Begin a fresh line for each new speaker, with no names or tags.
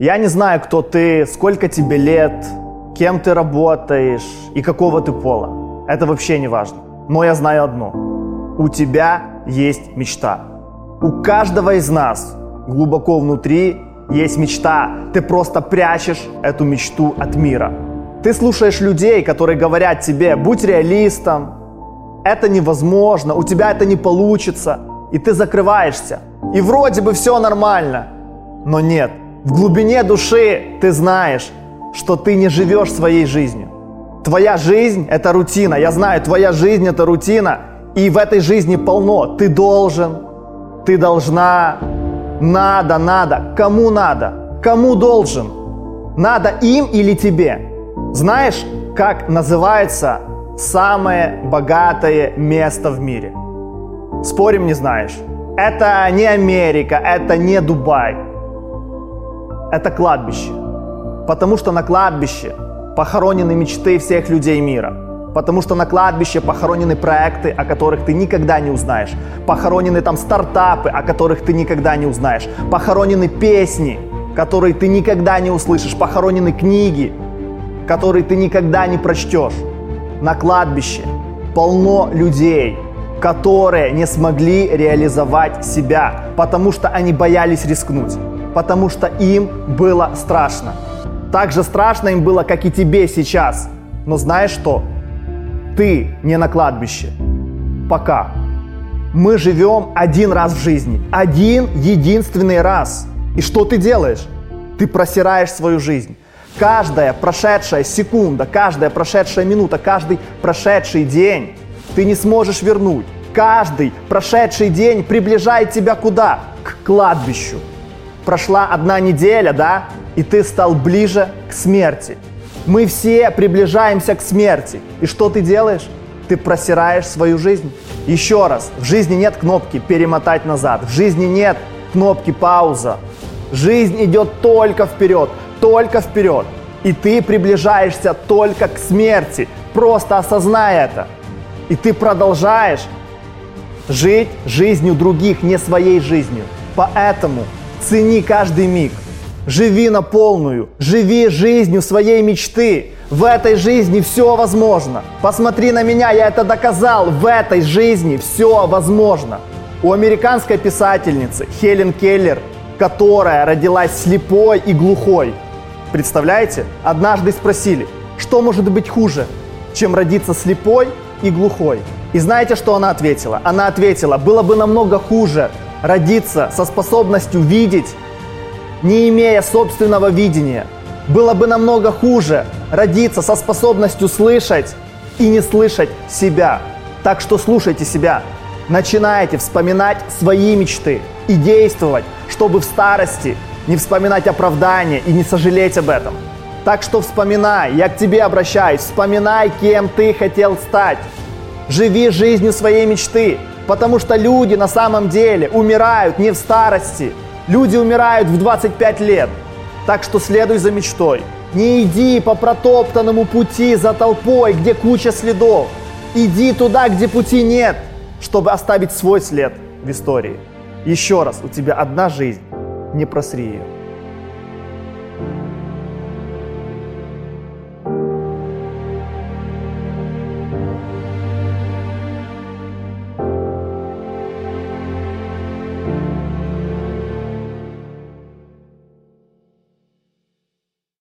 Я не знаю, кто ты, сколько тебе лет, кем ты работаешь и какого ты пола. Это вообще не важно. Но я знаю одно. У тебя есть мечта. У каждого из нас глубоко внутри есть мечта. Ты просто прячешь эту мечту от мира. Ты слушаешь людей, которые говорят тебе, будь реалистом, это невозможно, у тебя это не получится, и ты закрываешься. И вроде бы все нормально, но нет. В глубине души ты знаешь, что ты не живешь своей жизнью. Твоя жизнь – это рутина. Я знаю, твоя жизнь – это рутина. И в этой жизни полно. Ты должен, ты должна, надо, надо. Кому надо? Кому должен? Надо им или тебе? Знаешь, как называется самое богатое место в мире? Спорим, не знаешь. Это не Америка, это не Дубай. Это кладбище. Потому что на кладбище похоронены мечты всех людей мира. Потому что на кладбище похоронены проекты, о которых ты никогда не узнаешь. Похоронены там стартапы, о которых ты никогда не узнаешь. Похоронены песни, которые ты никогда не услышишь. Похоронены книги, которые ты никогда не прочтешь. На кладбище полно людей, которые не смогли реализовать себя, потому что они боялись рискнуть, потому что им было страшно. Так же страшно им было, как и тебе сейчас. Но знаешь что? Ты не на кладбище. Пока. Мы живем один раз в жизни. Один единственный раз. И что ты делаешь? Ты просираешь свою жизнь. Каждая прошедшая секунда, каждая прошедшая минута, каждый прошедший день ты не сможешь вернуть. Каждый прошедший день приближает тебя куда? К кладбищу. Прошла одна неделя, да? И ты стал ближе к смерти. Мы все приближаемся к смерти. И что ты делаешь? Ты просираешь свою жизнь. Еще раз, в жизни нет кнопки перемотать назад. В жизни нет кнопки пауза. Жизнь идет только вперед только вперед. И ты приближаешься только к смерти. Просто осознай это. И ты продолжаешь жить жизнью других, не своей жизнью. Поэтому цени каждый миг. Живи на полную, живи жизнью своей мечты. В этой жизни все возможно. Посмотри на меня, я это доказал. В этой жизни все возможно. У американской писательницы Хелен Келлер, которая родилась слепой и глухой, Представляете? Однажды спросили, что может быть хуже, чем родиться слепой и глухой? И знаете, что она ответила? Она ответила, было бы намного хуже родиться со способностью видеть, не имея собственного видения. Было бы намного хуже родиться со способностью слышать и не слышать себя. Так что слушайте себя. Начинайте вспоминать свои мечты и действовать, чтобы в старости не вспоминать оправдания и не сожалеть об этом. Так что вспоминай, я к тебе обращаюсь, вспоминай, кем ты хотел стать. Живи жизнью своей мечты, потому что люди на самом деле умирают не в старости. Люди умирают в 25 лет. Так что следуй за мечтой. Не иди по протоптанному пути за толпой, где куча следов. Иди туда, где пути нет, чтобы оставить свой след в истории. Еще раз, у тебя одна жизнь не просри ее.